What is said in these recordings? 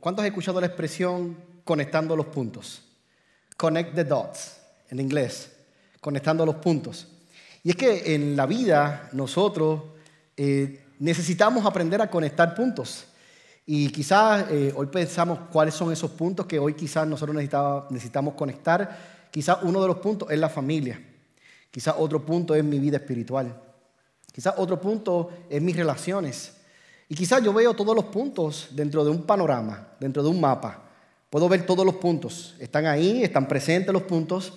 ¿cuántos han escuchado la expresión conectando los puntos? Connect the dots, en inglés, conectando los puntos. Y es que en la vida nosotros eh, necesitamos aprender a conectar puntos. Y quizás eh, hoy pensamos cuáles son esos puntos que hoy quizás nosotros necesitamos conectar. Quizás uno de los puntos es la familia. Quizás otro punto es mi vida espiritual. Quizás otro punto es mis relaciones. Y quizás yo veo todos los puntos dentro de un panorama, dentro de un mapa. Puedo ver todos los puntos. Están ahí, están presentes los puntos,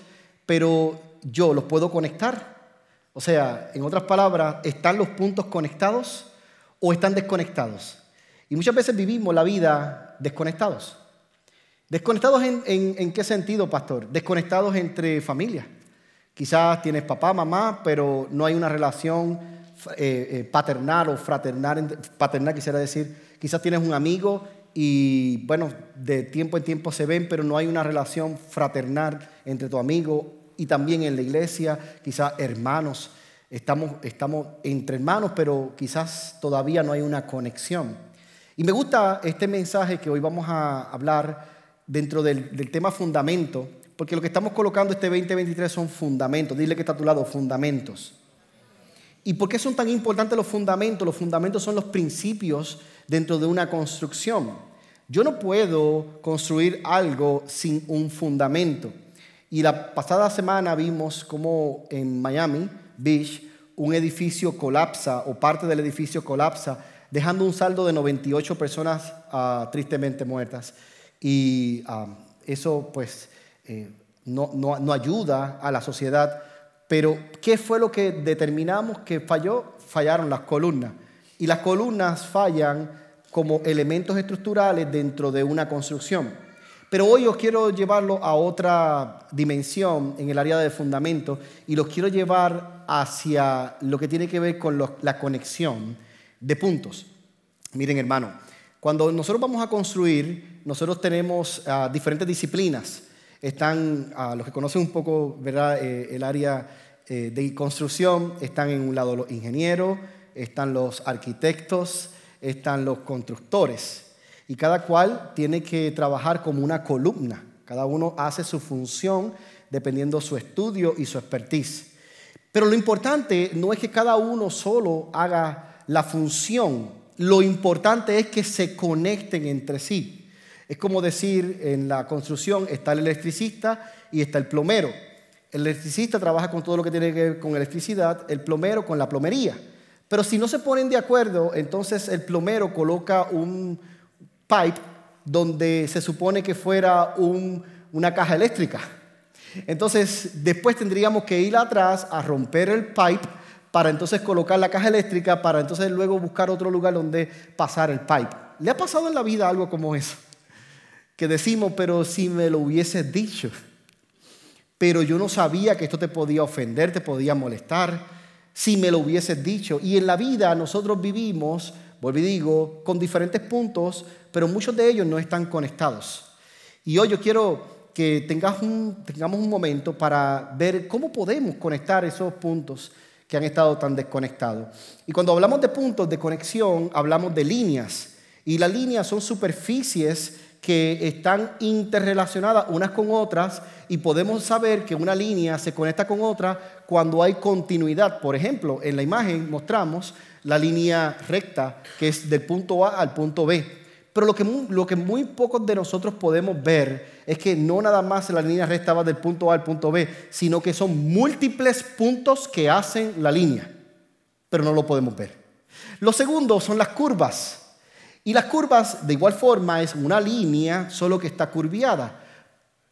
pero yo los puedo conectar. O sea, en otras palabras, ¿están los puntos conectados o están desconectados? Y muchas veces vivimos la vida desconectados. ¿Desconectados en, qué sentido, pastor? Desconectados entre familias. Quizás tienes papá, mamá, pero no hay una relación eh, eh, paternal o fraternal, paternal quisiera decir. Quizás tienes un amigo y, bueno, de tiempo en tiempo se ven, pero no hay una relación fraternal entre tu amigo y también en la iglesia, quizás hermanos. Estamos, estamos entre hermanos, pero quizás todavía no hay una conexión. Y me gusta este mensaje que hoy vamos a hablar dentro del, del tema fundamento, porque lo que estamos colocando este 2023 son fundamentos. Dile que está a tu lado, fundamentos. ¿Y por qué son tan importantes los fundamentos? Los fundamentos son los principios dentro de una construcción. Yo no puedo construir algo sin un fundamento. Y la pasada semana vimos cómo en Miami Beach un edificio colapsa o parte del edificio colapsa, dejando un saldo de 98 personas ah, tristemente muertas. Y ah, eso pues eh, no, no ayuda a la sociedad pero, ¿qué fue lo que determinamos que falló? Fallaron las columnas. Y las columnas fallan como elementos estructurales dentro de una construcción. Pero hoy os quiero llevarlo a otra dimensión en el área de fundamento y los quiero llevar hacia lo que tiene que ver con la conexión de puntos. Miren, hermano, cuando nosotros vamos a construir, nosotros tenemos ah, diferentes disciplinas están, a los que conocen un poco ¿verdad? Eh, el área eh, de construcción, están en un lado los ingenieros, están los arquitectos, están los constructores. Y cada cual tiene que trabajar como una columna. Cada uno hace su función dependiendo su estudio y su expertise. Pero lo importante no es que cada uno solo haga la función, lo importante es que se conecten entre sí. Es como decir, en la construcción está el electricista y está el plomero. El electricista trabaja con todo lo que tiene que ver con electricidad, el plomero con la plomería. Pero si no se ponen de acuerdo, entonces el plomero coloca un pipe donde se supone que fuera una caja eléctrica. Entonces, después tendríamos que ir atrás a romper el pipe para entonces colocar la caja eléctrica, para entonces luego buscar otro lugar donde pasar el pipe. ¿Le ha pasado en la vida algo como eso? Que decimos, pero si me lo hubieses dicho, pero yo no sabía que esto te podía ofender, te podía molestar, si me lo hubieses dicho. Y en la vida nosotros vivimos, vuelvo y digo, con diferentes puntos, pero muchos de ellos no están conectados. Y hoy yo quiero que tengamos un momento para ver cómo podemos conectar esos puntos que han estado tan desconectados. Y cuando hablamos de puntos de conexión, hablamos de líneas. Y las líneas son superficies que están interrelacionadas unas con otras y podemos saber que una línea se conecta con otra cuando hay continuidad. Por ejemplo, en la imagen mostramos la línea recta que es del punto A al punto B. Pero lo que, lo que muy pocos de nosotros podemos ver es que no nada más la línea recta va del punto A al punto B, sino que son múltiples puntos que hacen la línea. Pero no lo podemos ver. Lo segundo son las curvas. Y las curvas, de igual forma, es una línea, solo que está curviada.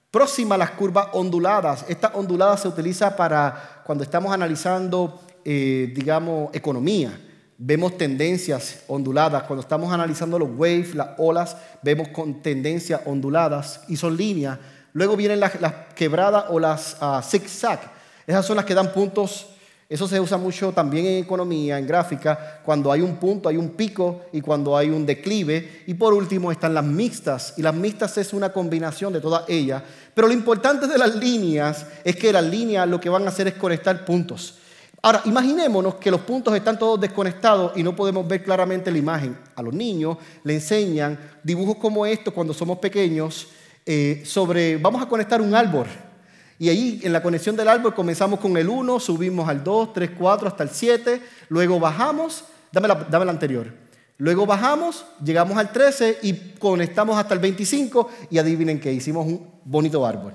Próxima a las curvas onduladas. Esta ondulada se utiliza para cuando estamos analizando, eh, digamos, economía. Vemos tendencias onduladas. Cuando estamos analizando los waves, las olas, vemos con tendencias onduladas y son líneas. Luego vienen las, quebradas o las uh, zigzag. Esas son las que dan puntos eso se usa mucho también en economía, en gráfica, cuando hay un punto, hay un pico y cuando hay un declive. Y por último están las mixtas. Y las mixtas es una combinación de todas ellas. Pero lo importante de las líneas es que las líneas lo que van a hacer es conectar puntos. Ahora, imaginémonos que los puntos están todos desconectados y no podemos ver claramente la imagen. A los niños le enseñan dibujos como estos cuando somos pequeños eh, sobre, vamos a conectar un árbol. Y ahí en la conexión del árbol comenzamos con el 1, subimos al 2, 3, 4, hasta el 7, luego bajamos, dame la, dame la anterior. Luego bajamos, llegamos al 13 y conectamos hasta el 25 y adivinen que hicimos un bonito árbol.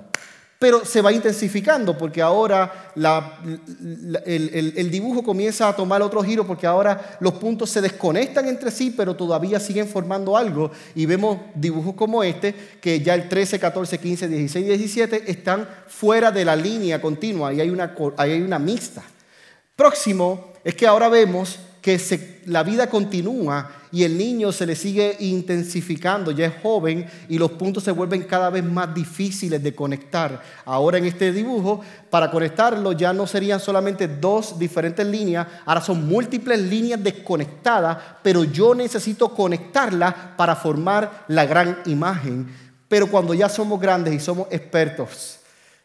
Pero se va intensificando porque ahora el, dibujo comienza a tomar otro giro porque ahora los puntos se desconectan entre sí, pero todavía siguen formando algo. Y vemos dibujos como este, que ya el 13, 14, 15, 16 y 17 están fuera de la línea continua y hay una, hay una mixta. Próximo es que ahora vemos que la vida continúa y el niño se le sigue intensificando, ya es joven y los puntos se vuelven cada vez más difíciles de conectar. Ahora en este dibujo, para conectarlo ya no serían solamente dos diferentes líneas, ahora son múltiples líneas desconectadas, pero yo necesito conectarlas para formar la gran imagen. Pero cuando ya somos grandes y somos expertos,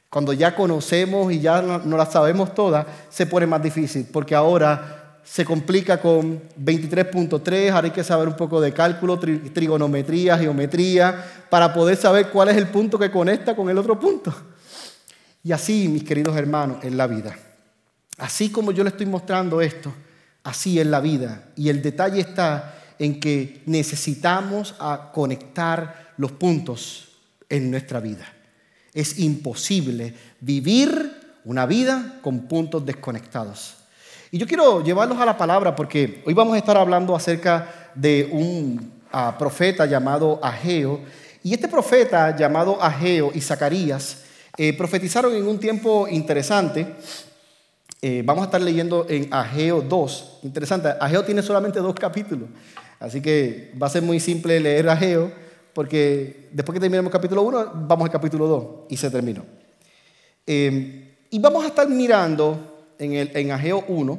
cuando ya conocemos y ya no, las sabemos todas, se pone más difícil, porque ahora se complica con 23.3, ahora hay que saber un poco de cálculo, trigonometría, geometría, para poder saber cuál es el punto que conecta con el otro punto. Y así, mis queridos hermanos, en la vida. Así como yo le estoy mostrando esto, así es la vida. Y el detalle está en que necesitamos conectar los puntos en nuestra vida. Es imposible vivir una vida con puntos desconectados. Y yo quiero llevarlos a la palabra porque hoy vamos a estar hablando acerca de un ah, profeta llamado Ageo. Y este profeta llamado Ageo y Zacarías eh, profetizaron en un tiempo interesante. Eh, vamos a estar leyendo en Ageo 2. Interesante, Ageo tiene solamente dos capítulos. Así que va a ser muy simple leer Ageo porque después que terminemos capítulo 1, vamos al capítulo 2 y se terminó. Eh, y vamos a estar mirando en, el, en Ageo 1,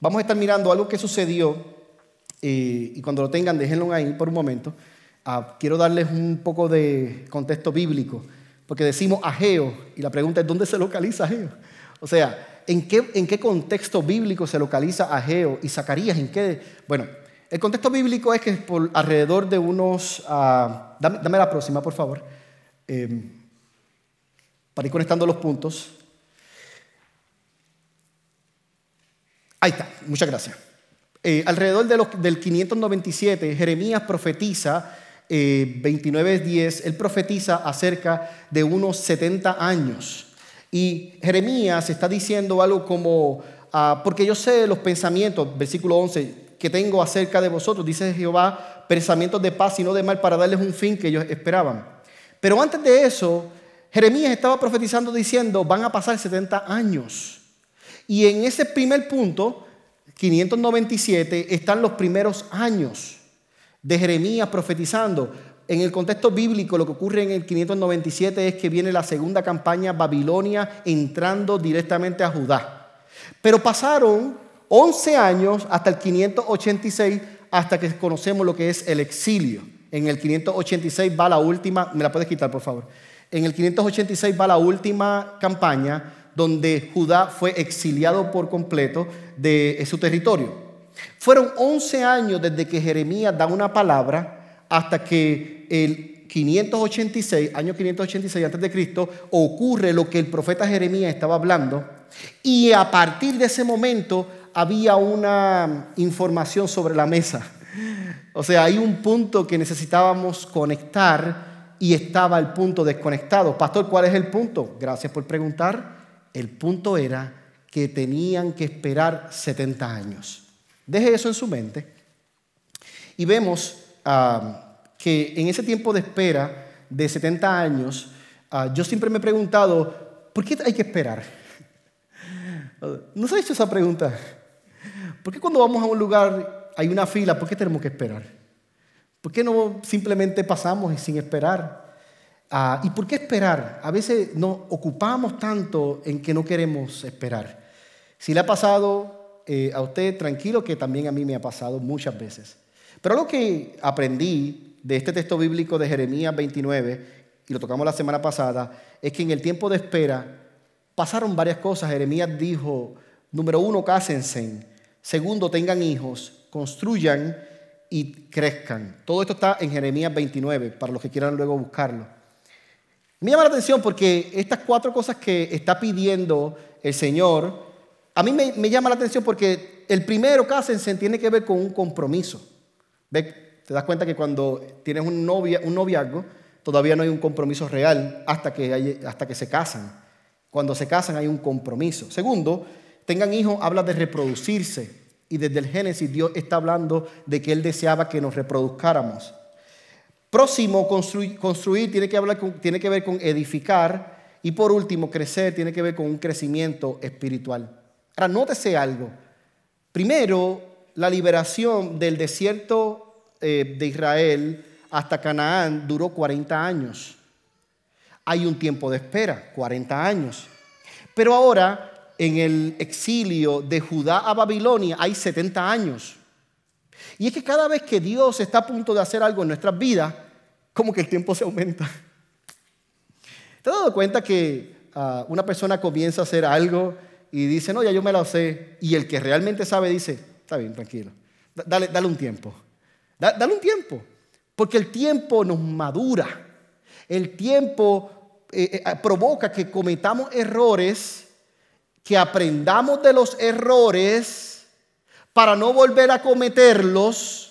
vamos a estar mirando algo que sucedió, y cuando lo tengan, déjenlo ahí por un momento. Ah, quiero darles un poco de contexto bíblico, porque decimos Ageo, y la pregunta es, ¿dónde se localiza Ageo? O sea, ¿en qué, en qué contexto bíblico se localiza Ageo y Zacarías? ¿En qué? Bueno, el contexto bíblico es que por alrededor de unos... Ah, dame, la próxima, por favor. Eh, para ir conectando los puntos. Ahí está, muchas gracias. Eh, alrededor del 597, Jeremías profetiza, eh, 29.10, él profetiza acerca de unos 70 años. Y Jeremías está diciendo algo como, ah, porque yo sé los pensamientos, versículo 11, que tengo acerca de vosotros, dice Jehová, pensamientos de paz y no de mal para darles un fin que ellos esperaban. Pero antes de eso, Jeremías estaba profetizando diciendo, van a pasar 70 años. Y en ese primer punto, 597, están los primeros años de Jeremías profetizando. En el contexto bíblico, lo que ocurre en el 597 es que viene la segunda campaña Babilonia entrando directamente a Judá. Pero pasaron 11 años hasta el 586, hasta que conocemos lo que es el exilio. En el 586 va la última, me la puedes quitar por favor. En el 586 va la última campaña donde Judá fue exiliado por completo de su territorio. Fueron 11 años desde que Jeremías da una palabra hasta que el 586, año 586 antes de Cristo, ocurre lo que el profeta Jeremías estaba hablando y a partir de ese momento había una información sobre la mesa. O sea, hay un punto que necesitábamos conectar y estaba el punto desconectado. Pastor, ¿cuál es el punto? Gracias por preguntar. El punto era que tenían que esperar 70 años. Deje eso en su mente. Y vemos ah, que en ese tiempo de espera de 70 años, ah, yo siempre me he preguntado, ¿por qué hay que esperar? ¿No se ha hecho esa pregunta? ¿Por qué cuando vamos a un lugar hay una fila, por qué tenemos que esperar? ¿Por qué no simplemente pasamos sin esperar? Ah, ¿Y por qué esperar? A veces nos ocupamos tanto en que no queremos esperar. Si le ha pasado eh, a usted, tranquilo, que también a mí me ha pasado muchas veces. Pero lo que aprendí de este texto bíblico de Jeremías 29, y lo tocamos la semana pasada, es que en el tiempo de espera pasaron varias cosas. Jeremías dijo, Número uno, cásense. Segundo, tengan hijos, construyan y crezcan. Todo esto está en Jeremías 29, para los que quieran luego buscarlo. Me llama la atención porque estas cuatro cosas que está pidiendo el Señor, a mí me, llama la atención porque el primero, cásense, tiene que ver con un compromiso. Te das cuenta que cuando tienes un, un noviazgo, todavía no hay un compromiso real hasta que, hasta que se casan. Cuando se casan hay un compromiso. Segundo, tengan hijos, habla de reproducirse. Y desde el Génesis Dios está hablando de que Él deseaba que nos reproduzcáramos. Próximo, construir, tiene, que hablar tiene que ver con edificar. Y por último, crecer tiene que ver con un crecimiento espiritual. Ahora, nótese algo. Primero, la liberación del desierto eh, de Israel hasta Canaán duró 40 años. Hay un tiempo de espera, 40 años. Pero ahora en el exilio de Judá a Babilonia hay 70 años. Y es que cada vez que Dios está a punto de hacer algo en nuestras vidas, como que el tiempo se aumenta. ¿Te has dado cuenta que ah, una persona comienza a hacer algo y dice, no, ya yo me lo sé? Y el que realmente sabe dice, está bien, tranquilo, dale, dale un tiempo. dale un tiempo. Porque el tiempo nos madura. El tiempo eh, eh, provoca que cometamos errores que aprendamos de los errores para no volver a cometerlos.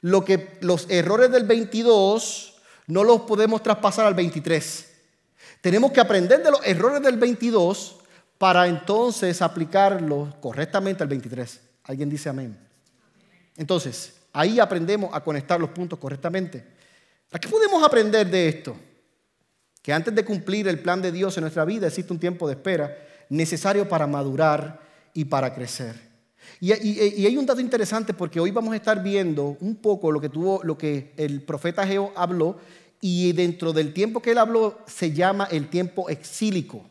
Lo que los errores del 22 no los podemos traspasar al 23. Tenemos que aprender de los errores del 22 para entonces aplicarlos correctamente al 23. ¿Alguien dice amén? Entonces, ahí aprendemos a conectar los puntos correctamente. ¿A qué podemos aprender de esto? Que antes de cumplir el plan de Dios en nuestra vida existe un tiempo de espera necesario para madurar y para crecer. Y, hay un dato interesante porque hoy vamos a estar viendo un poco lo que tuvo, lo que el profeta Geo habló, y dentro del tiempo que él habló se llama el tiempo exílico.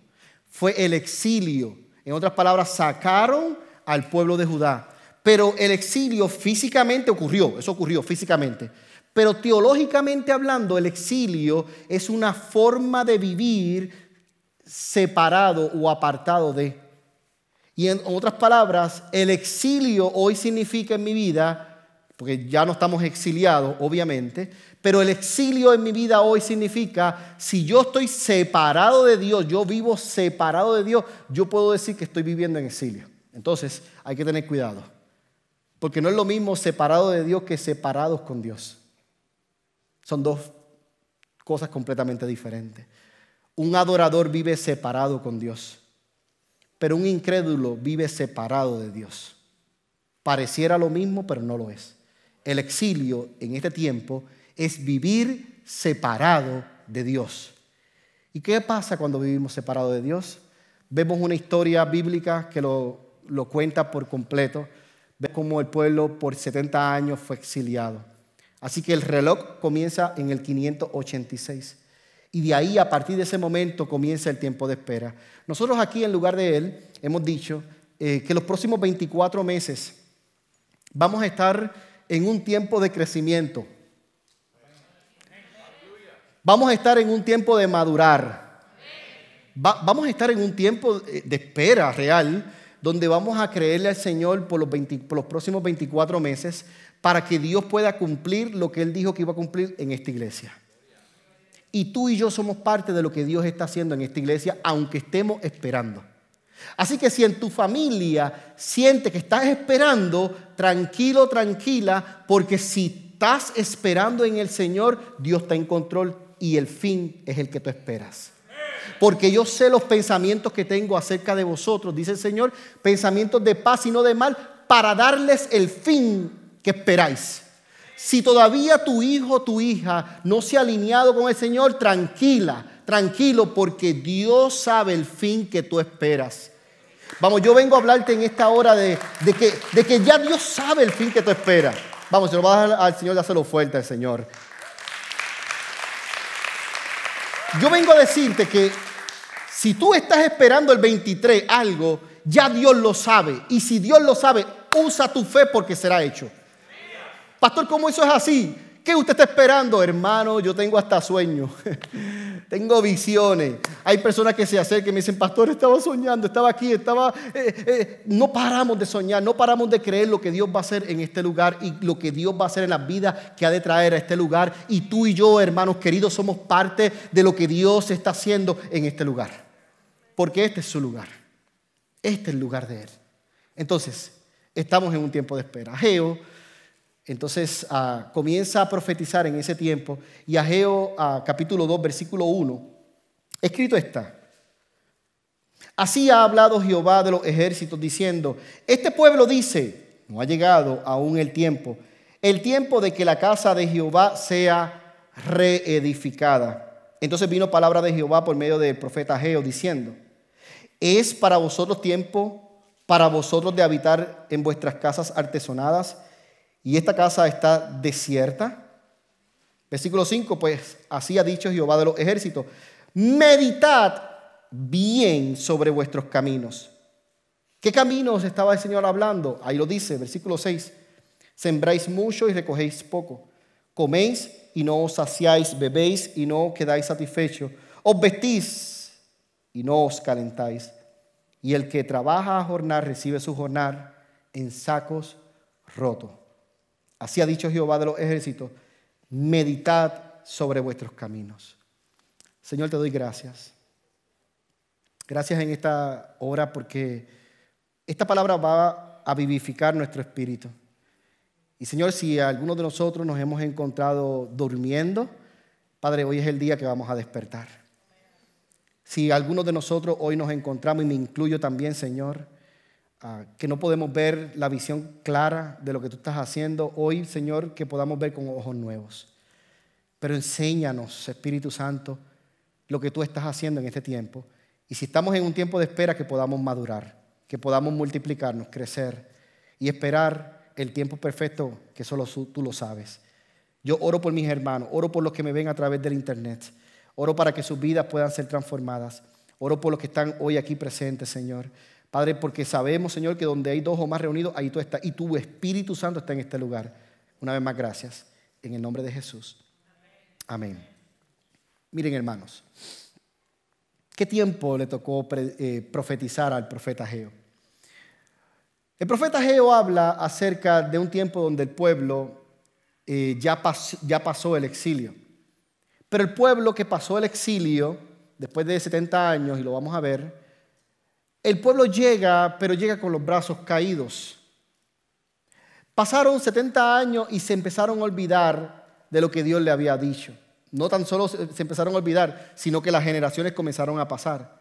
Fue el exilio. En otras palabras, sacaron al pueblo de Judá. Pero el exilio físicamente ocurrió, eso ocurrió físicamente. Pero teológicamente hablando, el exilio es una forma de vivir separado o apartado de. Y en otras palabras, el exilio hoy significa en mi vida, porque ya no estamos exiliados, obviamente, pero el exilio en mi vida hoy significa, si yo estoy separado de Dios, yo vivo separado de Dios, yo puedo decir que estoy viviendo en exilio. Entonces, hay que tener cuidado, porque no es lo mismo separado de Dios que separados con Dios. Son dos cosas completamente diferentes. Un adorador vive separado con Dios, pero un incrédulo vive separado de Dios. Pareciera lo mismo, pero no lo es. El exilio en este tiempo es vivir separado de Dios. ¿Y qué pasa cuando vivimos separado de Dios? Vemos una historia bíblica que lo, lo cuenta por completo. Ve cómo el pueblo por 70 años fue exiliado. Así que el reloj comienza en el 586. Y de ahí, a partir de ese momento, comienza el tiempo de espera. Nosotros aquí, en lugar de él, hemos dicho eh, que los próximos 24 meses vamos a estar en un tiempo de crecimiento. Vamos a estar en un tiempo de madurar. vamos a estar en un tiempo de espera real, donde vamos a creerle al Señor por los, por los próximos 24 meses para que Dios pueda cumplir lo que Él dijo que iba a cumplir en esta iglesia. Y tú y yo somos parte de lo que Dios está haciendo en esta iglesia, aunque estemos esperando. Así que si en tu familia siente que estás esperando, tranquilo, tranquila, porque si estás esperando en el Señor, Dios está en control y el fin es el que tú esperas. Porque yo sé los pensamientos que tengo acerca de vosotros, dice el Señor, pensamientos de paz y no de mal, para darles el fin que esperáis. Si todavía tu hijo o tu hija no se ha alineado con el Señor, tranquila, tranquilo, porque Dios sabe el fin que tú esperas. Vamos, yo vengo a hablarte en esta hora de, que, ya Dios sabe el fin que tú esperas. Vamos, se lo va a al Señor, dáselo fuerte al Señor. Yo vengo a decirte que si tú estás esperando el 23 algo, ya Dios lo sabe. Y si Dios lo sabe, usa tu fe porque será hecho. Pastor, ¿cómo eso es así? ¿Qué usted está esperando, hermano? Yo tengo hasta sueño. tengo visiones. Hay personas que se acercan y me dicen, pastor, estaba soñando, estaba aquí, estaba... Eh, eh". No paramos de soñar, no paramos de creer lo que Dios va a hacer en este lugar y lo que Dios va a hacer en la vida que ha de traer a este lugar. Y tú y yo, hermanos queridos, somos parte de lo que Dios está haciendo en este lugar. Porque este es su lugar. Este es el lugar de Él. Entonces, estamos en un tiempo de espera. Geo entonces ah, comienza a profetizar en ese tiempo y Ageo ah, capítulo 2 versículo 1, escrito está. Así ha hablado Jehová de los ejércitos diciendo, este pueblo dice, no ha llegado aún el tiempo, el tiempo de que la casa de Jehová sea reedificada. Entonces vino palabra de Jehová por medio del profeta Ageo diciendo, es para vosotros tiempo, para vosotros de habitar en vuestras casas artesonadas, y esta casa está desierta. Versículo 5, pues así ha dicho Jehová de los ejércitos, meditad bien sobre vuestros caminos. ¿Qué caminos estaba el Señor hablando? Ahí lo dice, versículo 6, sembráis mucho y recogéis poco, coméis y no os saciáis, bebéis y no quedáis satisfechos, os vestís y no os calentáis. Y el que trabaja a jornar recibe su jornal en sacos rotos. Así ha dicho Jehová de los ejércitos, meditad sobre vuestros caminos. Señor, te doy gracias. Gracias en esta hora porque esta palabra va a vivificar nuestro espíritu. Y Señor, si algunos de nosotros nos hemos encontrado durmiendo, Padre, hoy es el día que vamos a despertar. Si algunos de nosotros hoy nos encontramos, y me incluyo también, Señor, que no podemos ver la visión clara de lo que tú estás haciendo hoy, Señor, que podamos ver con ojos nuevos. Pero enséñanos, Espíritu Santo, lo que tú estás haciendo en este tiempo. Y si estamos en un tiempo de espera, que podamos madurar, que podamos multiplicarnos, crecer y esperar el tiempo perfecto que solo tú lo sabes. Yo oro por mis hermanos, oro por los que me ven a través del Internet, oro para que sus vidas puedan ser transformadas, oro por los que están hoy aquí presentes, Señor. Padre, porque sabemos, Señor, que donde hay dos o más reunidos, ahí tú estás. Y tu Espíritu Santo está en este lugar. Una vez más, gracias. En el nombre de Jesús. Amén. Miren, hermanos. ¿Qué tiempo le tocó eh, profetizar al profeta Geo? El profeta Geo habla acerca de un tiempo donde el pueblo eh, ya, ya pasó el exilio. Pero el pueblo que pasó el exilio, después de 70 años, y lo vamos a ver, el pueblo llega, pero llega con los brazos caídos. Pasaron 70 años y se empezaron a olvidar de lo que Dios le había dicho. No tan solo se empezaron a olvidar, sino que las generaciones comenzaron a pasar.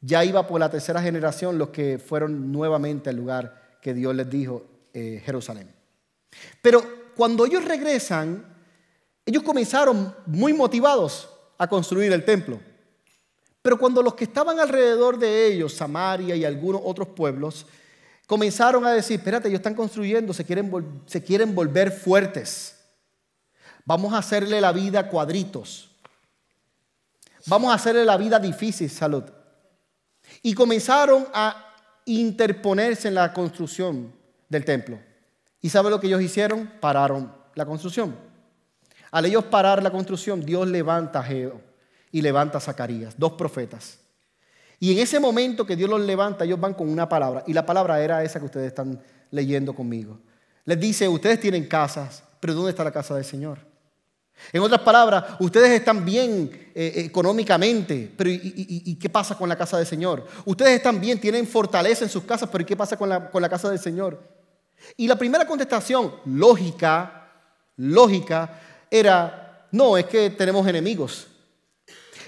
Ya iba por la tercera generación los que fueron nuevamente al lugar que Dios les dijo, eh, Jerusalén. Pero cuando ellos regresan, ellos comenzaron muy motivados a construir el templo. Pero cuando los que estaban alrededor de ellos, Samaria y algunos otros pueblos, comenzaron a decir, espérate, ellos están construyendo, se quieren, se quieren volver fuertes. Vamos a hacerle la vida cuadritos. Vamos a hacerle la vida difícil, salud. Y comenzaron a interponerse en la construcción del templo. ¿Y sabe lo que ellos hicieron? Pararon la construcción. Al ellos parar la construcción, Dios levanta a Geo y levanta a Zacarías, dos profetas. Y en ese momento que Dios los levanta, ellos van con una palabra. Y la palabra era esa que ustedes están leyendo conmigo. Les dice, ustedes tienen casas, pero ¿dónde está la casa del Señor? En otras palabras, ustedes están bien eh, económicamente, pero ¿y, qué pasa con la casa del Señor? Ustedes están bien, tienen fortaleza en sus casas, pero ¿y qué pasa con la, con la casa del Señor? Y la primera contestación, lógica, lógica, era, no, es que tenemos enemigos.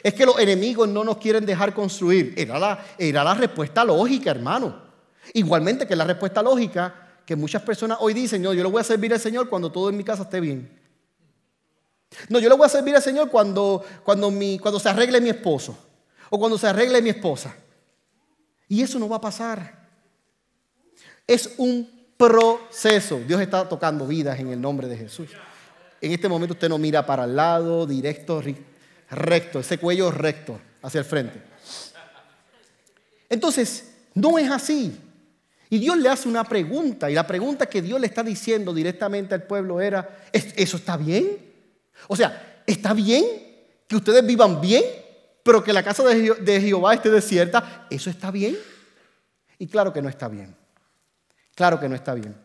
Es que los enemigos no nos quieren dejar construir. Era la, era la respuesta lógica, hermano. Igualmente que la respuesta lógica que muchas personas hoy dicen, no, yo le voy a servir al Señor cuando todo en mi casa esté bien. No, yo le voy a servir al Señor cuando, cuando, cuando se arregle mi esposo o cuando se arregle mi esposa. Y eso no va a pasar. Es un proceso. Dios está tocando vidas en el nombre de Jesús. En este momento usted no mira para el lado, directo, recto, ese cuello recto hacia el frente. Entonces, no es así. Y Dios le hace una pregunta, y la pregunta que Dios le está diciendo directamente al pueblo era, ¿eso está bien? O sea, está bien que ustedes vivan bien, pero que la casa de Jehová esté desierta. ¿Eso está bien? Y claro que no está bien. Claro que no está bien.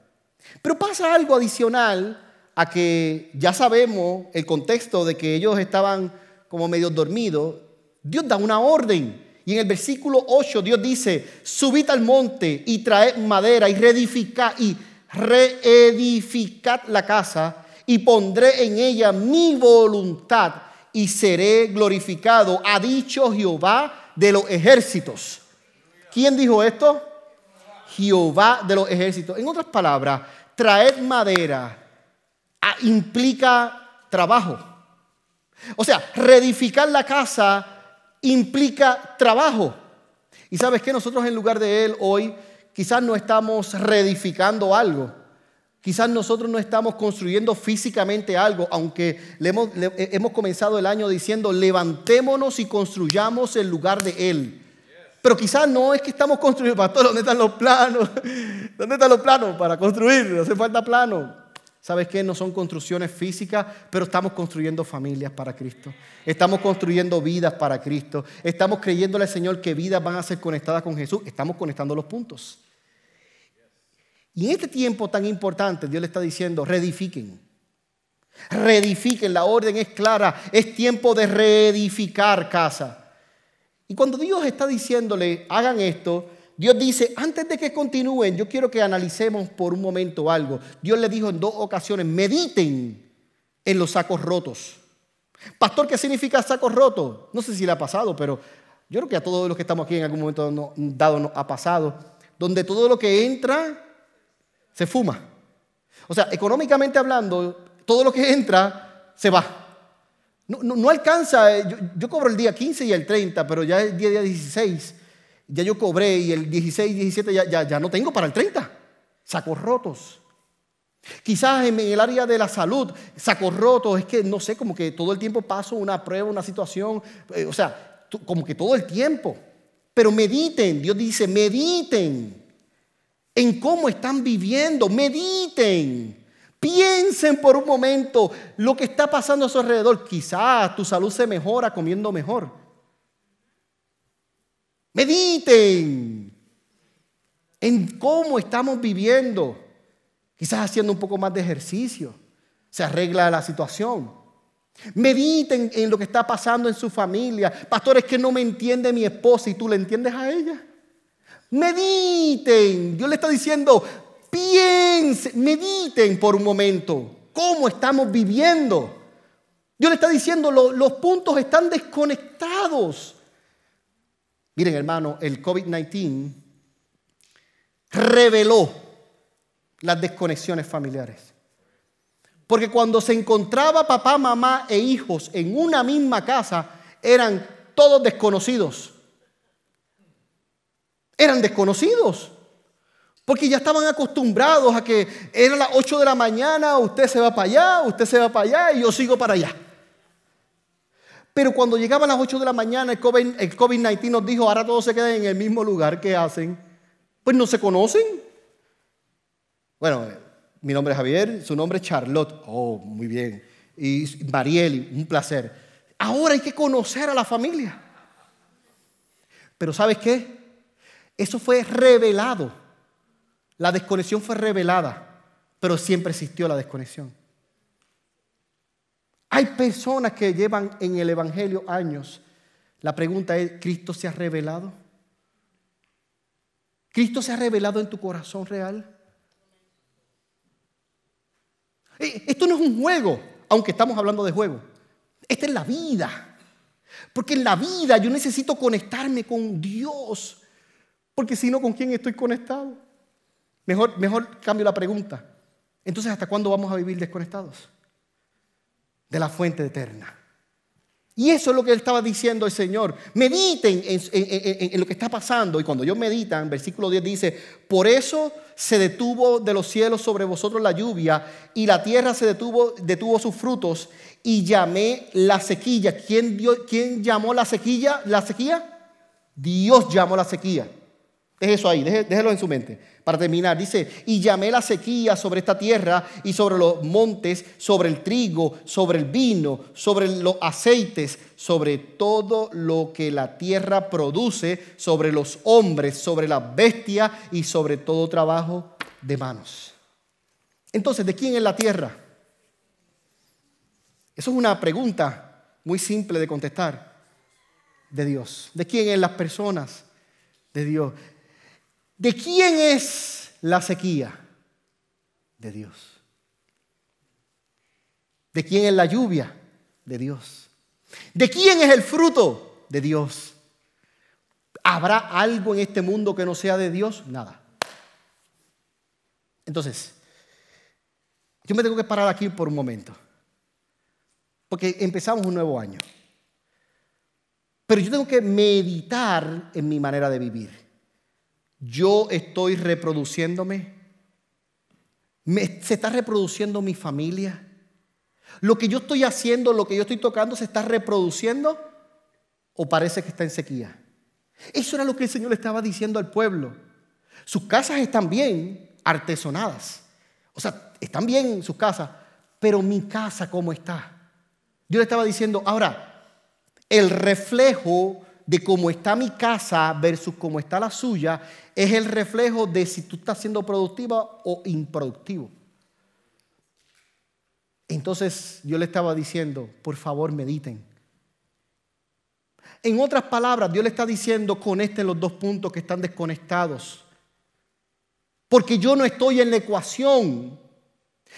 Pero pasa algo adicional a que ya sabemos el contexto de que ellos estaban como medio dormidos. Dios da una orden. Y en el versículo 8 Dios dice, subid al monte y traed madera y reedificad, y reedificad la casa y pondré en ella mi voluntad y seré glorificado, ha dicho Jehová de los ejércitos. ¿Quién dijo esto? Jehová de los ejércitos. En otras palabras, traer madera ah, implica trabajo. O sea, reedificar la casa implica trabajo. Y sabes que nosotros en lugar de él hoy quizás no estamos reedificando algo. Quizás nosotros no estamos construyendo físicamente algo, aunque hemos, hemos comenzado el año diciendo, levantémonos y construyamos el lugar de Él. Pero quizás no es que estamos construyendo, pastor, ¿dónde están los planos? ¿Dónde están los planos para construir? Hace falta plano. ¿Sabes qué? No son construcciones físicas, pero estamos construyendo familias para Cristo. Estamos construyendo vidas para Cristo. Estamos creyéndole al Señor que vidas van a ser conectadas con Jesús. Estamos conectando los puntos. Y en este tiempo tan importante, Dios le está diciendo, reedifiquen. Reedifiquen, la orden es clara. Es tiempo de reedificar casa. Y cuando Dios está diciéndole, hagan esto, Dios dice, antes de que continúen, yo quiero que analicemos por un momento algo. Dios le dijo en dos ocasiones, mediten en los sacos rotos. Pastor, ¿qué significa sacos rotos? No sé si le ha pasado, pero yo creo que a todos los que estamos aquí en algún momento dado nos ha pasado, donde todo lo que entra se fuma. O sea, económicamente hablando, todo lo que entra se va. No, alcanza, eh, yo, cobro el día 15 y el 30, pero ya el día, 16, ya yo cobré y el 16 y 17 ya, ya, ya no tengo para el 30. Sacos rotos. Quizás en el área de la salud, sacos rotos, es que no sé, como que todo el tiempo paso una prueba, una situación, eh, o sea, como que todo el tiempo. Pero mediten, Dios dice, mediten en cómo están viviendo, mediten. Piensen por un momento lo que está pasando a su alrededor. Quizás tu salud se mejora comiendo mejor. Mediten en cómo estamos viviendo. Quizás haciendo un poco más de ejercicio. Se arregla la situación. Mediten en lo que está pasando en su familia. Pastores, que no me entiende mi esposa y tú le entiendes a ella. Mediten. Dios le está diciendo, piensen, mediten por un momento cómo estamos viviendo. Dios le está diciendo, los puntos están desconectados. Miren, hermano, el COVID-19 reveló las desconexiones familiares. Porque cuando se encontraba papá, mamá e hijos en una misma casa, eran todos desconocidos. Eran desconocidos. Porque ya estaban acostumbrados a que era las 8 de la mañana, usted se va para allá, usted se va para allá y yo sigo para allá. Pero cuando llegaban las 8 de la mañana, el COVID-19 nos dijo, ahora todos se quedan en el mismo lugar, ¿qué hacen? Pues no se conocen. Bueno, mi nombre es Javier, su nombre es Charlotte. Oh, muy bien. Y Marieli, un placer. Ahora hay que conocer a la familia. Pero ¿sabes qué? Eso fue revelado la desconexión fue revelada, pero siempre existió la desconexión. Hay personas que llevan en el Evangelio años. La pregunta es, ¿Cristo se ha revelado? ¿Cristo se ha revelado en tu corazón real? Eh, esto no es un juego, aunque estamos hablando de juego. Esta es la vida. Porque en la vida yo necesito conectarme con Dios. Porque si no, ¿con quién estoy conectado? Mejor, mejor cambio la pregunta. Entonces, ¿hasta cuándo vamos a vivir desconectados? De la fuente eterna. Y eso es lo que estaba diciendo el Señor. Mediten en, lo que está pasando. Y cuando ellos meditan, versículo 10 dice, por eso se detuvo de los cielos sobre vosotros la lluvia y la tierra se detuvo, detuvo sus frutos y llamé la sequía. ¿Quién, ¿Quién llamó la sequía? ¿La sequía? Dios llamó la sequía. Deje eso ahí, déjelo en su mente. Para terminar, dice, y llamé la sequía sobre esta tierra y sobre los montes, sobre el trigo, sobre el vino, sobre los aceites, sobre todo lo que la tierra produce, sobre los hombres, sobre las bestias y sobre todo trabajo de manos. Entonces, ¿de quién es la tierra? Eso es una pregunta muy simple de contestar. De Dios. ¿De quién es las personas? De Dios. ¿De quién es la sequía? De Dios. ¿De quién es la lluvia? De Dios. ¿De quién es el fruto? De Dios. ¿Habrá algo en este mundo que no sea de Dios? Nada. Entonces, yo me tengo que parar aquí por un momento. Porque empezamos un nuevo año. Pero yo tengo que meditar en mi manera de vivir yo estoy reproduciéndome. ¿Se está reproduciendo mi familia? ¿Lo que yo estoy haciendo, lo que yo estoy tocando, se está reproduciendo? ¿O parece que está en sequía? Eso era lo que el Señor le estaba diciendo al pueblo. Sus casas están bien artesonadas. O sea, están bien sus casas, pero mi casa, ¿cómo está? Yo le estaba diciendo, ahora, el reflejo de cómo está mi casa versus cómo está la suya es el reflejo de si tú estás siendo productiva o improductivo. Entonces yo le estaba diciendo, por favor mediten. En otras palabras, Dios le está diciendo, conecten los dos puntos que están desconectados. Porque yo no estoy en la ecuación.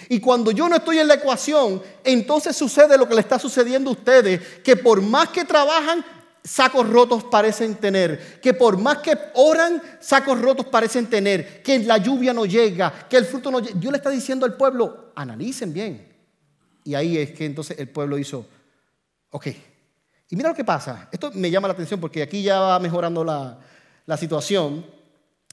Y cuando yo no estoy en la ecuación, entonces sucede lo que le está sucediendo a ustedes, que por más que trabajan, sacos rotos parecen tener, que por más que oran, sacos rotos parecen tener, que la lluvia no llega, que el fruto no llega. Dios le está diciendo al pueblo, analicen bien. Y ahí es que entonces el pueblo hizo, ok. Y mira lo que pasa, esto me llama la atención porque aquí ya va mejorando la, la situación.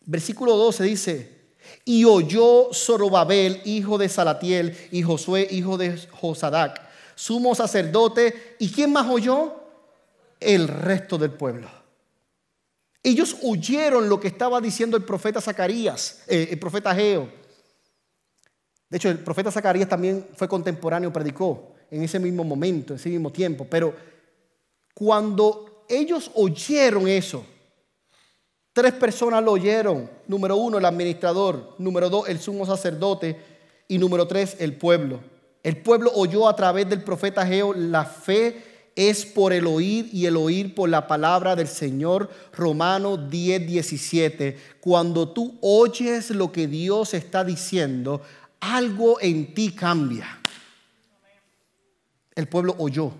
Versículo 12 dice, y oyó Zorobabel, hijo de Salatiel, y Josué, hijo de Josadac, sumo sacerdote, ¿y quién más oyó? El resto del pueblo. Ellos oyeron lo que estaba diciendo el profeta Zacarías, eh, el profeta Geo. De hecho, el profeta Zacarías también fue contemporáneo, predicó en ese mismo momento, en ese mismo tiempo. Pero cuando ellos oyeron eso, tres personas lo oyeron. Número uno, el administrador. Número dos, el sumo sacerdote. Y número tres, el pueblo. El pueblo oyó a través del profeta Geo la fe es por el oír y el oír por la palabra del Señor. Romano 10, 17. Cuando tú oyes lo que Dios está diciendo, algo en ti cambia. El pueblo oyó.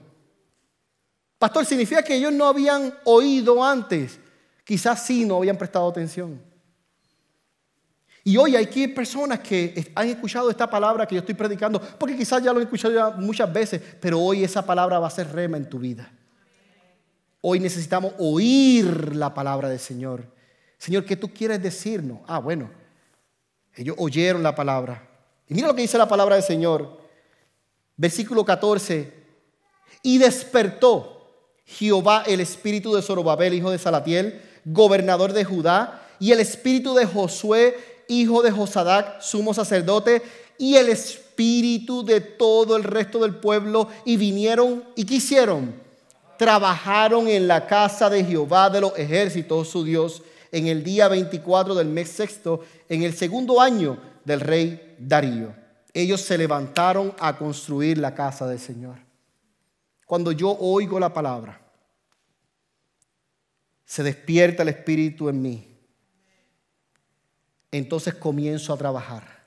Pastor, significa que ellos no habían oído antes. Quizás sí no habían prestado atención. Y hoy hay personas que han escuchado esta palabra que yo estoy predicando, porque quizás ya lo han escuchado muchas veces, pero hoy esa palabra va a ser rema en tu vida. Hoy necesitamos oír la palabra del Señor. Señor, ¿qué tú quieres decirnos? Ah, bueno, ellos oyeron la palabra. Y mira lo que dice la palabra del Señor. Versículo 14. Y despertó Jehová el espíritu de Zorobabel, hijo de Salatiel, gobernador de Judá, y el espíritu de Josué, hijo de Josadac, sumo sacerdote, y el espíritu de todo el resto del pueblo, y vinieron y quisieron, trabajaron en la casa de Jehová de los ejércitos, su Dios, en el día 24 del mes sexto, en el segundo año del rey Darío. Ellos se levantaron a construir la casa del Señor. Cuando yo oigo la palabra, se despierta el espíritu en mí entonces comienzo a trabajar.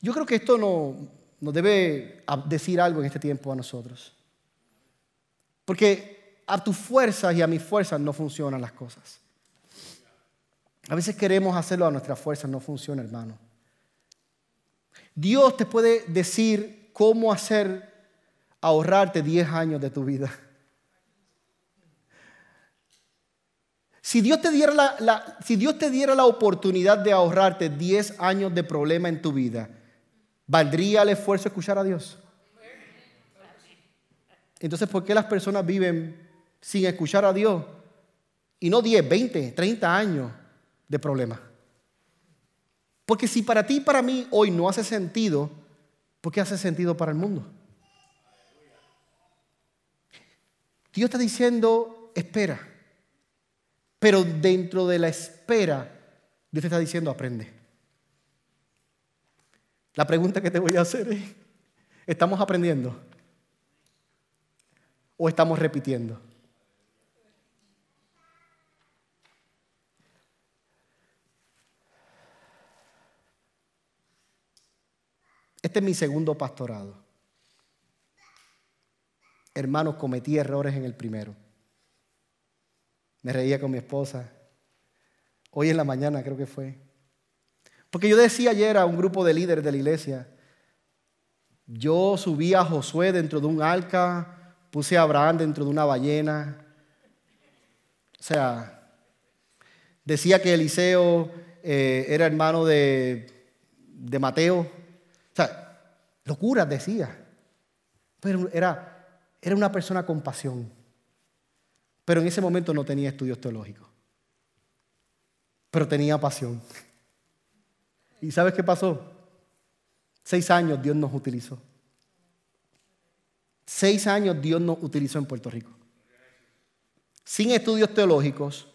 Yo creo que esto no, nos debe decir algo en este tiempo a nosotros. Porque a tus fuerzas y a mis fuerzas no funcionan las cosas. A veces queremos hacerlo a nuestras fuerzas, no funciona, hermano. Dios te puede decir cómo hacer ahorrarte 10 años de tu vida. Si Dios, te diera la, si Dios te diera la oportunidad de ahorrarte 10 años de problema en tu vida, ¿valdría el esfuerzo escuchar a Dios? Entonces, ¿por qué las personas viven sin escuchar a Dios? Y no 10, 20, 30 años de problemas. Porque si para ti y para mí hoy no hace sentido, ¿por qué hace sentido para el mundo? Dios está diciendo, espera. Pero dentro de la espera, Dios te está diciendo, aprende. La pregunta que te voy a hacer es, ¿estamos aprendiendo? ¿O estamos repitiendo? Este es mi segundo pastorado. Hermanos, cometí errores en el primero. Me reía con mi esposa. Hoy en la mañana creo que fue. Porque yo decía ayer a un grupo de líderes de la iglesia, yo subí a Josué dentro de un arca, puse a Abraham dentro de una ballena. O sea, decía que Eliseo eh, era hermano de, de Mateo. O sea, locuras decía. Pero era, era una persona con pasión. Pero en ese momento no tenía estudios teológicos. Pero tenía pasión. ¿Y sabes qué pasó? Seis años Dios nos utilizó. Seis años Dios nos utilizó en Puerto Rico. Sin estudios teológicos.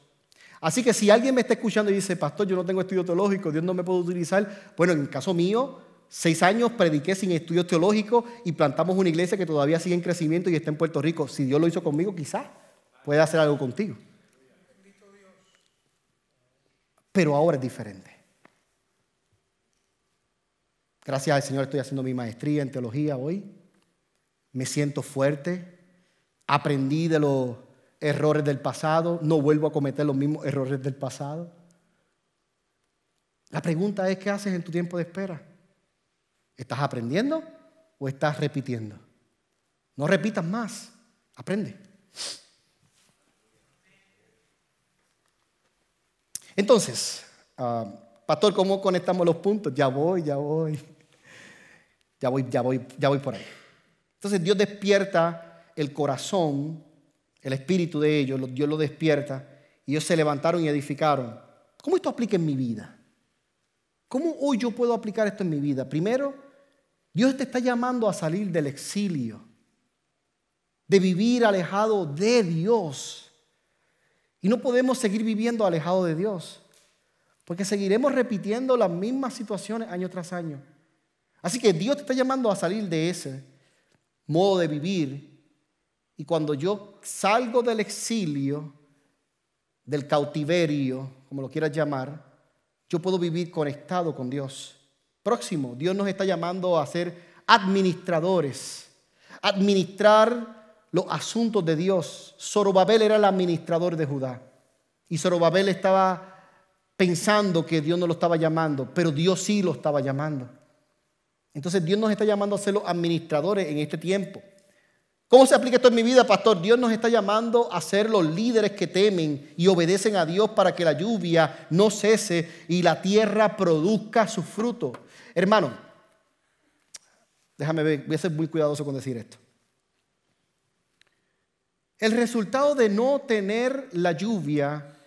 Así que si alguien me está escuchando y dice, pastor, yo no tengo estudio teológico, Dios no me puede utilizar. Bueno, en el caso mío, seis años prediqué sin estudios teológicos y plantamos una iglesia que todavía sigue en crecimiento y está en Puerto Rico. Si Dios lo hizo conmigo, quizás puede hacer algo contigo. Pero ahora es diferente. Gracias al Señor estoy haciendo mi maestría en teología hoy. Me siento fuerte. Aprendí de los errores del pasado. No vuelvo a cometer los mismos errores del pasado. La pregunta es, ¿qué haces en tu tiempo de espera? ¿Estás aprendiendo o estás repitiendo? No repitas más. Aprende. Entonces, ah, pastor, ¿cómo conectamos los puntos? Ya voy, ya voy. Ya voy, ya voy, ya voy por ahí. Entonces Dios despierta el corazón, el espíritu de ellos, Dios lo despierta y ellos se levantaron y edificaron. ¿Cómo esto aplica en mi vida? ¿Cómo hoy yo puedo aplicar esto en mi vida? Primero, Dios te está llamando a salir del exilio, de vivir alejado de Dios. Y no podemos seguir viviendo alejado de Dios, porque seguiremos repitiendo las mismas situaciones año tras año. Así que Dios te está llamando a salir de ese modo de vivir. Y cuando yo salgo del exilio, del cautiverio, como lo quieras llamar, yo puedo vivir conectado con Dios. Próximo, Dios nos está llamando a ser administradores, administrar los asuntos de Dios. Zorobabel era el administrador de Judá. Y Zorobabel estaba pensando que Dios no lo estaba llamando, pero Dios sí lo estaba llamando. Entonces Dios nos está llamando a ser los administradores en este tiempo. ¿Cómo se aplica esto en mi vida, pastor? Dios nos está llamando a ser los líderes que temen y obedecen a Dios para que la lluvia no cese y la tierra produzca su fruto. Hermano, déjame ver, voy a ser muy cuidadoso con decir esto. El resultado de no tener la lluvia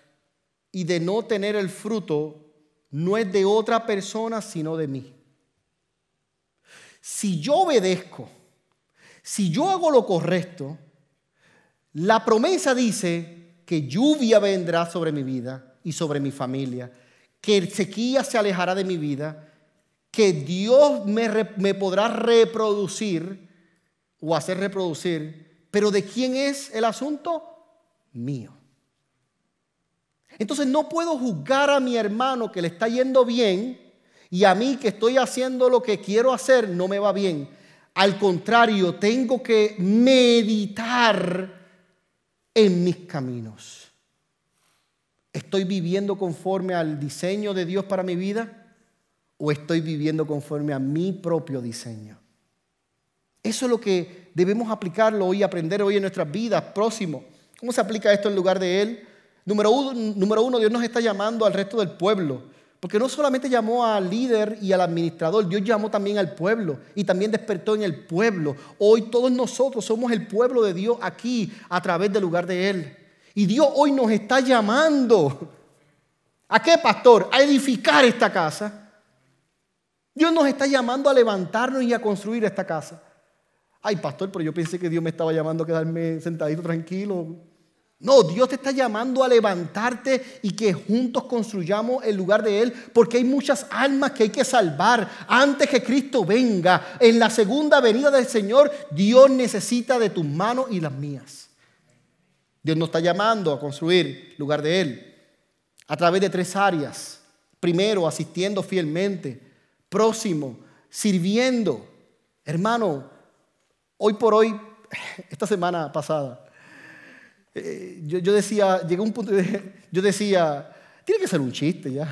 y de no tener el fruto no es de otra persona, sino de mí. Si yo obedezco, si yo hago lo correcto, la promesa dice que lluvia vendrá sobre mi vida y sobre mi familia, que sequía se alejará de mi vida, que Dios me, me podrá reproducir o hacer reproducir, pero ¿de quién es el asunto? Mío. Entonces no puedo juzgar a mi hermano que le está yendo bien y a mí que estoy haciendo lo que quiero hacer no me va bien. Al contrario, tengo que meditar en mis caminos. ¿Estoy viviendo conforme al diseño de Dios para mi vida o estoy viviendo conforme a mi propio diseño? Eso es lo que debemos aplicarlo hoy, aprender hoy en nuestras vidas. Próximo, ¿cómo se aplica esto en lugar de Él? Número uno, número uno, Dios nos está llamando al resto del pueblo porque no solamente llamó al líder y al administrador, Dios llamó también al pueblo y también despertó en el pueblo. Hoy todos nosotros somos el pueblo de Dios aquí a través del lugar de Él. Y Dios hoy nos está llamando. ¿A qué, pastor? A edificar esta casa. Dios nos está llamando a levantarnos y a construir esta casa. Ay, pastor, pero yo pensé que Dios me estaba llamando a quedarme sentadito tranquilo. No, Dios te está llamando a levantarte y que juntos construyamos el lugar de Él, porque hay muchas almas que hay que salvar antes que Cristo venga. En la segunda venida del Señor, Dios necesita de tus manos y las mías. Dios nos está llamando a construir lugar de Él a través de tres áreas. Primero, asistiendo fielmente. Próximo, sirviendo. Hermano, hoy por hoy, esta semana pasada, eh, yo, decía, llegué a un punto, yo decía, tiene que ser un chiste ya.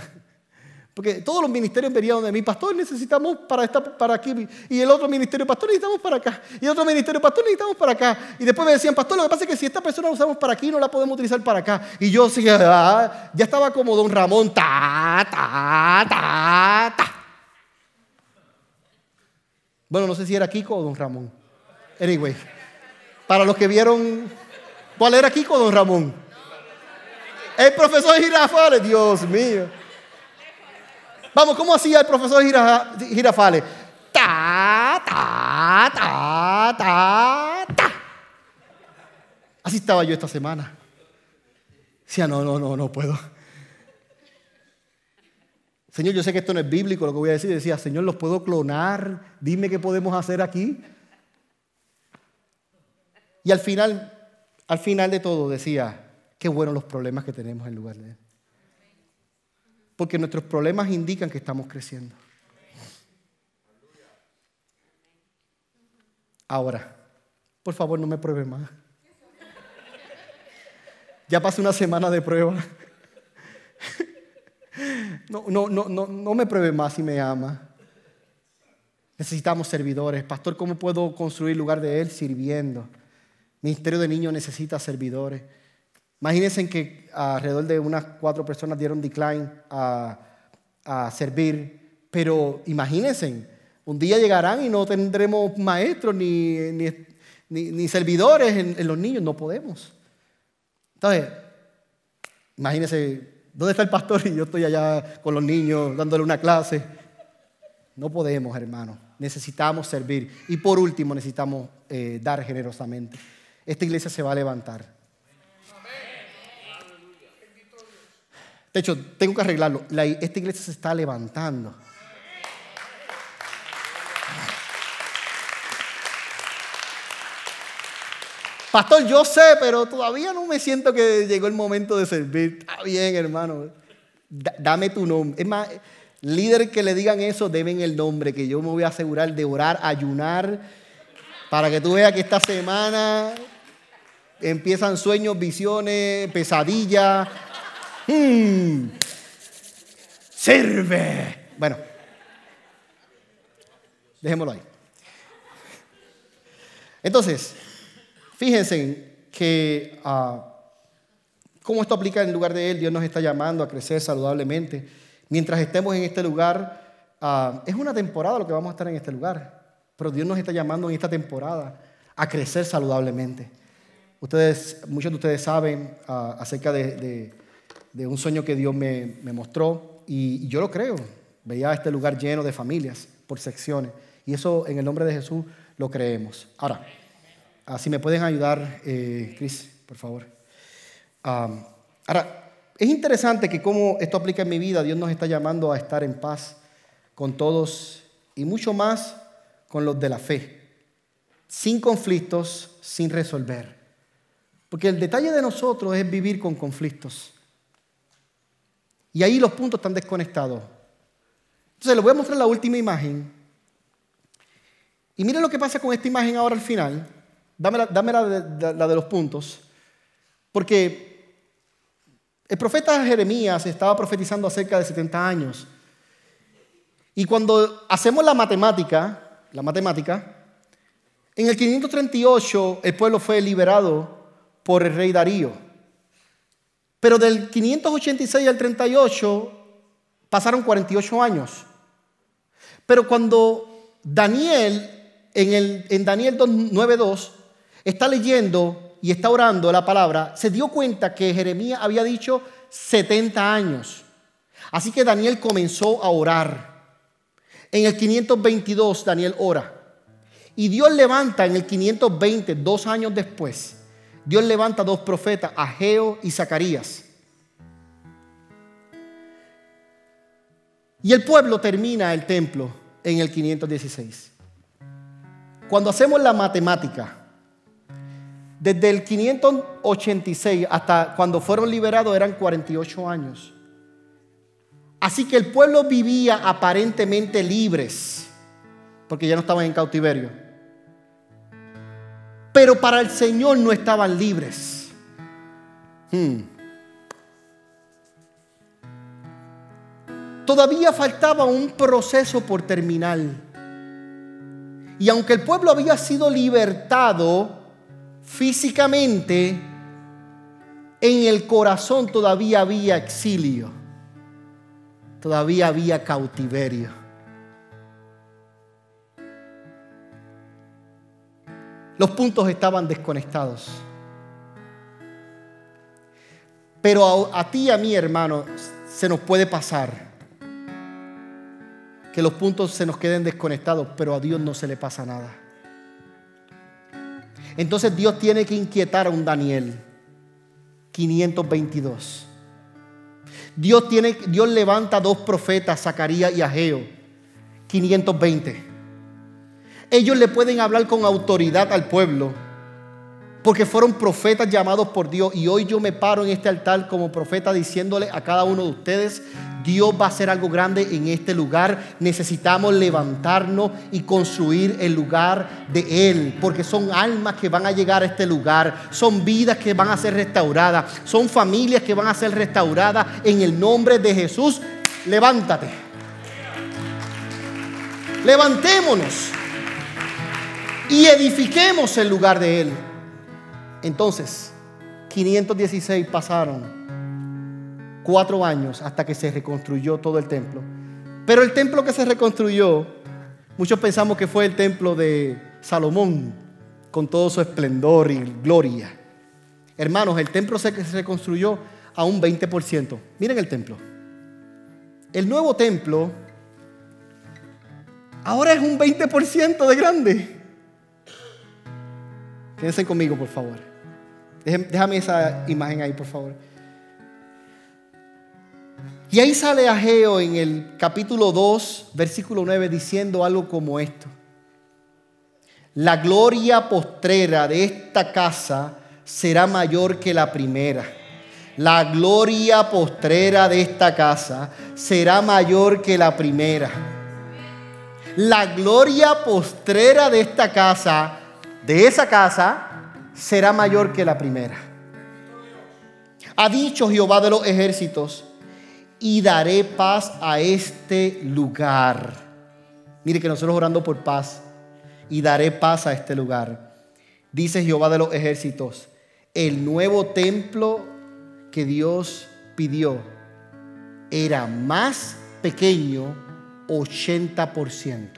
Porque todos los ministerios venían de mí, pastor, necesitamos para, esta, para aquí. Y el otro ministerio, pastor, necesitamos para acá. Y el otro ministerio, pastor, necesitamos para acá. Y después me decían, pastor, lo que pasa es que si esta persona la usamos para aquí, no la podemos utilizar para acá. Y yo sí, ah, ya estaba como don Ramón, ta, ta, ta, ta. Bueno, no sé si era Kiko o don Ramón. Anyway, para los que vieron ¿Cuál era Kiko, don Ramón? El profesor Girafales, Dios mío. Vamos, ¿cómo hacía el profesor Girafales? Ta, ta, ta, ta, ta. Así estaba yo esta semana. Decía, no, no, no, no puedo. Señor, yo sé que esto no es bíblico lo que voy a decir. Decía, Señor, ¿los puedo clonar? Dime qué podemos hacer aquí. Y al final al final de todo decía, qué buenos los problemas que tenemos en lugar de Él. Porque nuestros problemas indican que estamos creciendo. Ahora, por favor, no me pruebe más. Ya pasé una semana de prueba. No, no, no, no, no me pruebe más si me ama. Necesitamos servidores. Pastor, ¿cómo puedo construir lugar de Él sirviendo? Ministerio de Niños necesita servidores. Imagínense que alrededor de unas cuatro personas dieron decline a, servir, pero imagínense, un día llegarán y no tendremos maestros ni, ni, servidores en, los niños, no podemos. Entonces, imagínense, ¿dónde está el pastor? Y yo estoy allá con los niños dándole una clase. No podemos, hermano. Necesitamos servir. Y por último, necesitamos eh, dar generosamente esta iglesia se va a levantar. De hecho, tengo que arreglarlo. esta iglesia se está levantando. Pastor, yo sé, pero todavía no me siento que llegó el momento de servir. Está bien, hermano. dame tu nombre. Es más, líder que le digan eso, deben el nombre, que yo me voy a asegurar de orar, ayunar, para que tú veas que esta semana empiezan sueños, visiones, pesadillas. Hmm. Sirve. Bueno, dejémoslo ahí. Entonces, fíjense que uh, cómo esto aplica en lugar de Él. Dios nos está llamando a crecer saludablemente. Mientras estemos en este lugar, ah, es una temporada lo que vamos a estar en este lugar. Pero Dios nos está llamando en esta temporada a crecer saludablemente. Ustedes, muchos de ustedes saben ah, acerca de, un sueño que Dios me, mostró y, yo lo creo. Veía este lugar lleno de familias por secciones y eso en el nombre de Jesús lo creemos. Ahora, ah, si me pueden ayudar, eh, Chris, por favor. ahora, es interesante que como esto aplica en mi vida, Dios nos está llamando a estar en paz con todos y mucho más con los de la fe, sin conflictos, sin resolver. Porque el detalle de nosotros es vivir con conflictos. Y ahí los puntos están desconectados. Entonces les voy a mostrar la última imagen. Y miren lo que pasa con esta imagen ahora al final. Dame, la, de, los puntos. Porque el profeta Jeremías estaba profetizando acerca de 70 años. Y cuando hacemos la matemática, la matemática, en el 538 el pueblo fue liberado por el rey Darío. Pero del 586 al 38 pasaron 48 años. Pero cuando Daniel, en, el, en Daniel 9.2, está leyendo y está orando la palabra, se dio cuenta que Jeremías había dicho 70 años. Así que Daniel comenzó a orar. En el 522 Daniel ora. Y Dios levanta en el 520, dos años después, Dios levanta dos profetas, Ageo y Zacarías. Y el pueblo termina el templo en el 516. Cuando hacemos la matemática, desde el 586 hasta cuando fueron liberados eran 48 años. Así que el pueblo vivía aparentemente libres, porque ya no estaban en cautiverio. Pero para el Señor no estaban libres. Hmm. Todavía faltaba un proceso por terminar. Y aunque el pueblo había sido libertado físicamente, en el corazón todavía había exilio, todavía había cautiverio. Los puntos estaban desconectados. Pero a, ti y a mí, hermano, se nos puede pasar que los puntos se nos queden desconectados, pero a Dios no se le pasa nada. Entonces Dios tiene que inquietar a un Daniel 522. Dios, tiene, Dios levanta dos profetas, Zacarías y Ageo, 520. Ellos le pueden hablar con autoridad al pueblo, porque fueron profetas llamados por Dios. Y hoy yo me paro en este altar como profeta diciéndole a cada uno de ustedes, Dios va a hacer algo grande en este lugar. Necesitamos levantarnos y construir el lugar de Él. Porque son almas que van a llegar a este lugar. Son vidas que van a ser restauradas. Son familias que van a ser restauradas. En el nombre de Jesús, levántate. Levantémonos. Y edifiquemos el lugar de Él. Entonces, 516 pasaron cuatro años hasta que se reconstruyó todo el templo. Pero el templo que se reconstruyó, muchos pensamos que fue el templo de Salomón, con todo su esplendor y gloria. Hermanos, el templo se reconstruyó a un 20%. Miren el templo. El nuevo templo ahora es un 20% de grande. Quédense conmigo, por favor. Déjame esa imagen ahí, por favor. Y ahí sale Ageo en el capítulo 2, versículo 9, diciendo algo como esto. La gloria postrera de esta casa será mayor que la primera. La gloria postrera de esta casa será mayor que la primera. La gloria postrera de esta casa, de esa casa, será mayor que la primera. Ha dicho Jehová de los ejércitos, y daré paz a este lugar. Mire que nosotros orando por paz y daré paz a este lugar. Dice Jehová de los ejércitos, el nuevo templo que Dios pidió era más pequeño, 80%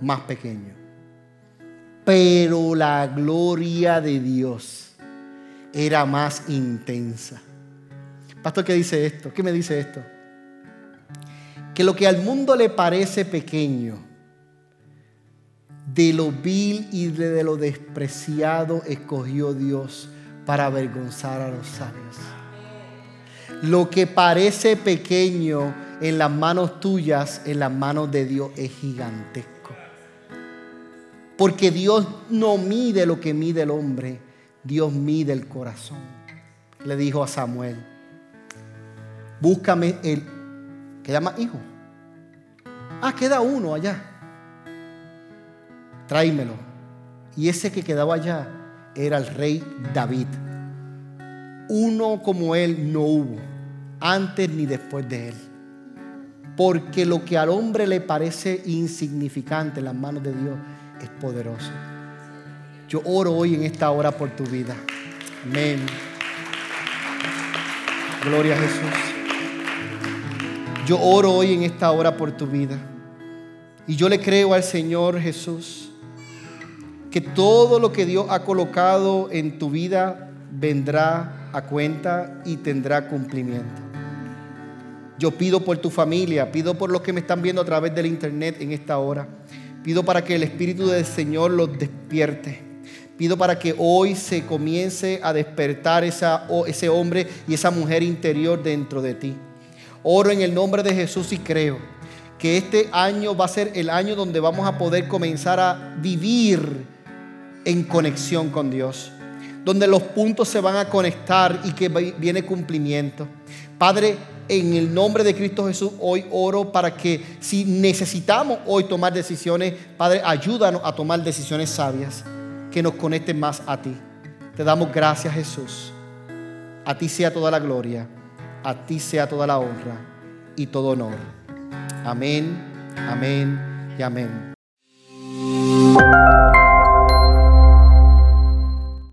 más pequeño. Pero la gloria de Dios era más intensa. Pastor, ¿qué dice esto? ¿Qué me dice esto? que lo que al mundo le parece pequeño, de lo vil y de lo despreciado escogió Dios para avergonzar a los sabios. Lo que parece pequeño en las manos tuyas, en las manos de Dios es gigantesco. Porque Dios no mide lo que mide el hombre, Dios mide el corazón. Le dijo a Samuel, búscame el que llama hijo. Ah, queda uno allá. Tráemelo. Y ese que quedaba allá era el rey David. Uno como él no hubo, antes ni después de él. Porque lo que al hombre le parece insignificante en las manos de Dios es poderoso. Yo oro hoy en esta hora por tu vida. Amén. Gloria a Jesús. Yo oro hoy en esta hora por tu vida. Y yo le creo al Señor Jesús que todo lo que Dios ha colocado en tu vida vendrá a cuenta y tendrá cumplimiento. Yo pido por tu familia, pido por los que me están viendo a través del internet en esta hora. Pido para que el Espíritu del Señor los despierte. Pido para que hoy se comience a despertar ese hombre y esa mujer interior dentro de ti. Oro en el nombre de Jesús y creo que este año va a ser el año donde vamos a poder comenzar a vivir en conexión con Dios. Donde los puntos se van a conectar y que viene cumplimiento. Padre, en el nombre de Cristo Jesús, hoy oro para que si necesitamos hoy tomar decisiones, Padre, ayúdanos a tomar decisiones sabias que nos conecten más a ti. Te damos gracias, Jesús. A ti sea toda la gloria, a ti sea toda la honra y todo honor. Amén, amén y amén.